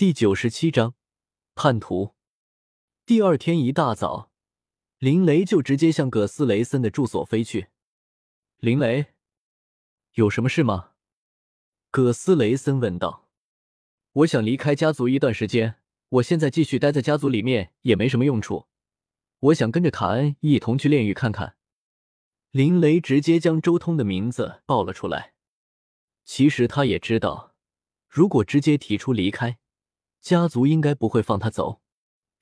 第九十七章叛徒。第二天一大早，林雷就直接向葛斯雷森的住所飞去。林雷，有什么事吗？葛斯雷森问道。我想离开家族一段时间，我现在继续待在家族里面也没什么用处。我想跟着卡恩一同去炼狱看看。林雷直接将周通的名字报了出来。其实他也知道，如果直接提出离开。家族应该不会放他走，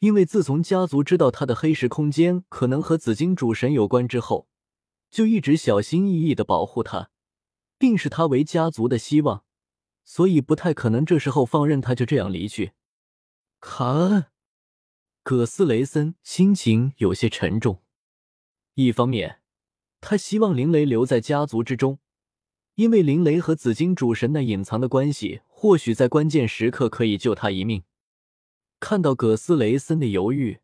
因为自从家族知道他的黑石空间可能和紫金主神有关之后，就一直小心翼翼的保护他，并视他为家族的希望，所以不太可能这时候放任他就这样离去。卡恩，葛斯雷森心情有些沉重，一方面，他希望林雷留在家族之中。因为林雷和紫金主神那隐藏的关系，或许在关键时刻可以救他一命。看到葛斯雷森的犹豫，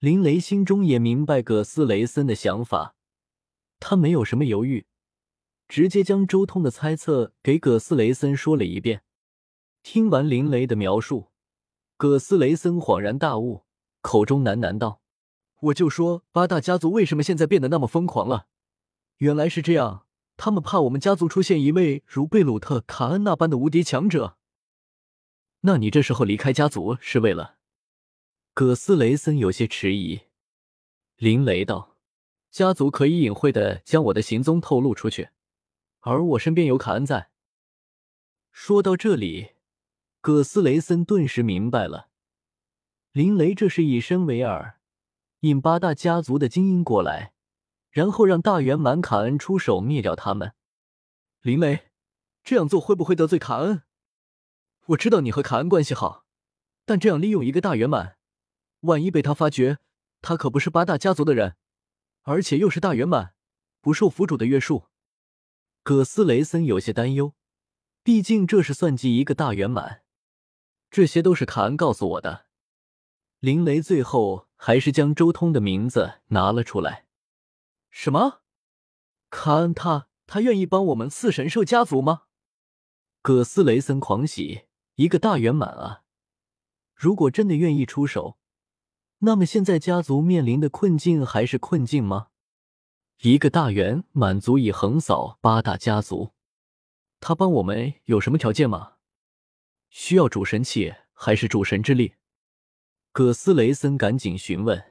林雷心中也明白葛斯雷森的想法，他没有什么犹豫，直接将周通的猜测给葛斯雷森说了一遍。听完林雷的描述，葛斯雷森恍然大悟，口中喃喃道：“我就说八大家族为什么现在变得那么疯狂了，原来是这样。”他们怕我们家族出现一位如贝鲁特·卡恩那般的无敌强者。那你这时候离开家族是为了？葛斯雷森有些迟疑。林雷道：“家族可以隐晦的将我的行踪透露出去，而我身边有卡恩在。”说到这里，葛斯雷森顿时明白了，林雷这是以身为饵，引八大家族的精英过来。然后让大圆满卡恩出手灭掉他们。林雷，这样做会不会得罪卡恩？我知道你和卡恩关系好，但这样利用一个大圆满，万一被他发觉，他可不是八大家族的人，而且又是大圆满，不受府主的约束。葛斯雷森有些担忧，毕竟这是算计一个大圆满。这些都是卡恩告诉我的。林雷最后还是将周通的名字拿了出来。什么？卡恩他他愿意帮我们四神兽家族吗？葛斯雷森狂喜，一个大圆满啊！如果真的愿意出手，那么现在家族面临的困境还是困境吗？一个大圆满足以横扫八大家族，他帮我们有什么条件吗？需要主神器还是主神之力？葛斯雷森赶紧询问。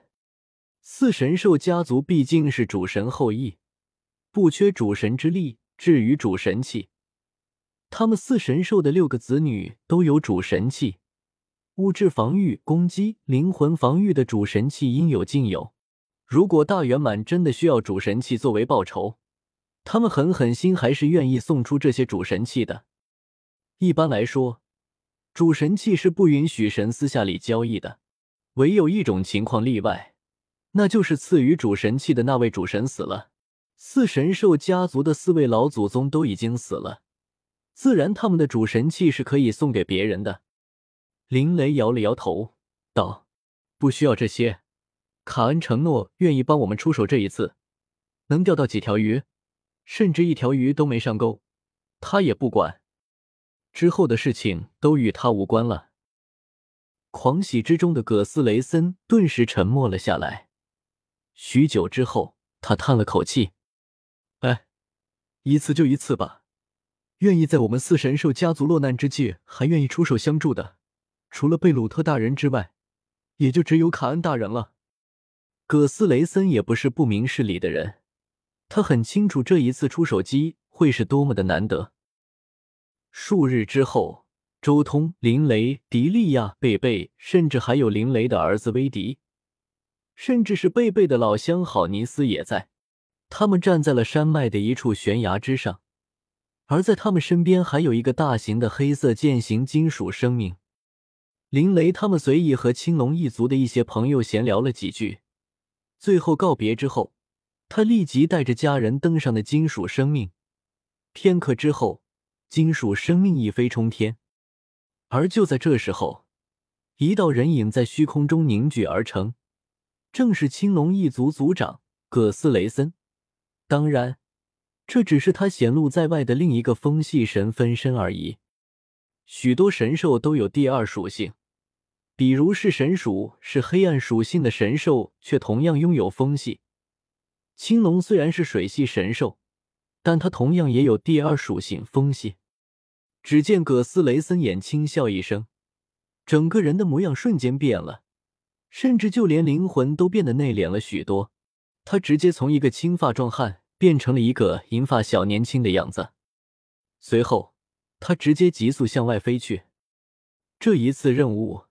四神兽家族毕竟是主神后裔，不缺主神之力。至于主神器，他们四神兽的六个子女都有主神器，物质防御、攻击、灵魂防御的主神器应有尽有。如果大圆满真的需要主神器作为报酬，他们狠狠心还是愿意送出这些主神器的。一般来说，主神器是不允许神私下里交易的，唯有一种情况例外。那就是赐予主神器的那位主神死了，四神兽家族的四位老祖宗都已经死了，自然他们的主神器是可以送给别人的。林雷摇了摇头，道：“不需要这些，卡恩承诺愿意帮我们出手，这一次能钓到几条鱼，甚至一条鱼都没上钩，他也不管。之后的事情都与他无关了。”狂喜之中的葛斯雷森顿时沉默了下来。许久之后，他叹了口气：“哎，一次就一次吧。愿意在我们四神兽家族落难之际还愿意出手相助的，除了贝鲁特大人之外，也就只有卡恩大人了。”葛斯雷森也不是不明事理的人，他很清楚这一次出手机会是多么的难得。数日之后，周通、林雷、迪利亚、贝贝，甚至还有林雷的儿子威迪。甚至是贝贝的老乡好尼斯也在，他们站在了山脉的一处悬崖之上，而在他们身边还有一个大型的黑色剑形金属生命。林雷他们随意和青龙一族的一些朋友闲聊了几句，最后告别之后，他立即带着家人登上了金属生命。片刻之后，金属生命一飞冲天，而就在这时候，一道人影在虚空中凝聚而成。正是青龙一族族长葛斯雷森，当然，这只是他显露在外的另一个风系神分身而已。许多神兽都有第二属性，比如是神鼠是黑暗属性的神兽，却同样拥有风系。青龙虽然是水系神兽，但它同样也有第二属性风系。只见葛斯雷森眼轻笑一声，整个人的模样瞬间变了，甚至就连灵魂都变得内敛了许多。他直接从一个青发壮汉变成了一个银发小年轻的样子。随后，他直接急速向外飞去。这一次任务，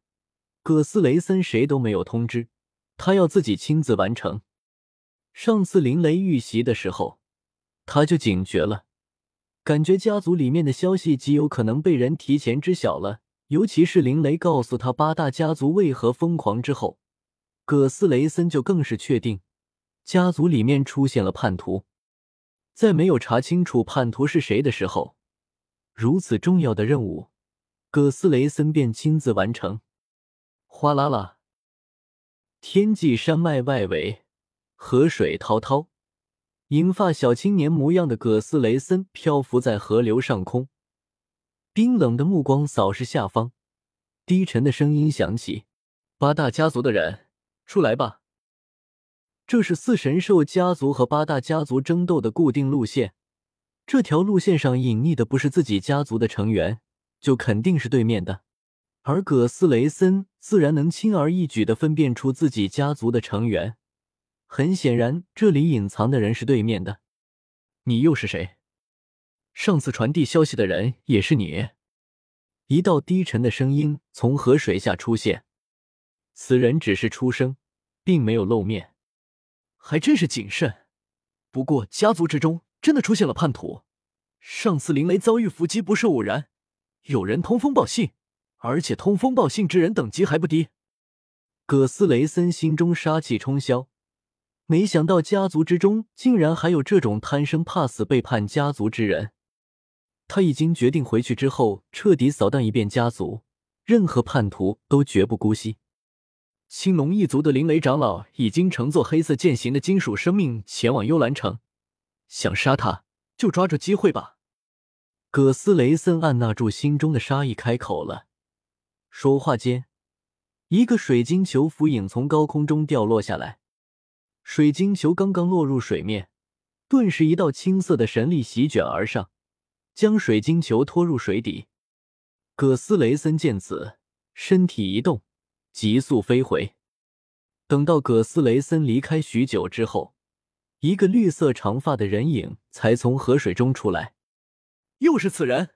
葛斯雷森谁都没有通知，他要自己亲自完成。上次林雷遇袭的时候，他就警觉了，感觉家族里面的消息极有可能被人提前知晓了。尤其是林雷告诉他八大家族为何疯狂之后，葛斯雷森就更是确定，家族里面出现了叛徒。在没有查清楚叛徒是谁的时候，如此重要的任务，葛斯雷森便亲自完成。哗啦啦，天际山脉外围，河水滔滔，银发小青年模样的葛斯雷森漂浮在河流上空，冰冷的目光扫视下方，低沉的声音响起：“八大家族的人，出来吧！”这是四神兽家族和八大家族争斗的固定路线。这条路线上隐匿的不是自己家族的成员，就肯定是对面的。而葛斯雷森自然能轻而易举的分辨出自己家族的成员。很显然，这里隐藏的人是对面的。你又是谁？上次传递消息的人也是你？一道低沉的声音从河水下出现。此人只是出声，并没有露面。还真是谨慎。不过家族之中真的出现了叛徒。上次林雷遭遇伏击不是偶然，有人通风报信，而且通风报信之人等级还不低。葛斯雷森心中杀气冲霄，没想到家族之中竟然还有这种贪生怕死背叛家族之人。他已经决定回去之后彻底扫荡一遍家族，任何叛徒都绝不姑息。青龙一族的灵雷长老已经乘坐黑色剑形的金属生命前往幽兰城，想杀他就抓住机会吧。葛斯雷森按捺住心中的杀意，开口了。说话间，一个水晶球浮影从高空中掉落下来。水晶球刚刚落入水面，顿时一道青色的神力席卷而上，将水晶球拖入水底。葛斯雷森见此，身体一动。急速飞回，等到葛斯雷森离开许久之后，一个绿色长发的人影才从河水中出来。又是此人，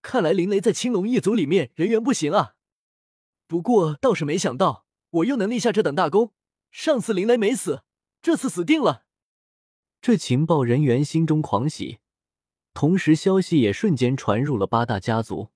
看来林雷在青龙一族里面人缘不行啊。不过倒是没想到，我又能立下这等大功。上次林雷没死，这次死定了。这情报人员心中狂喜，同时消息也瞬间传入了八大家族。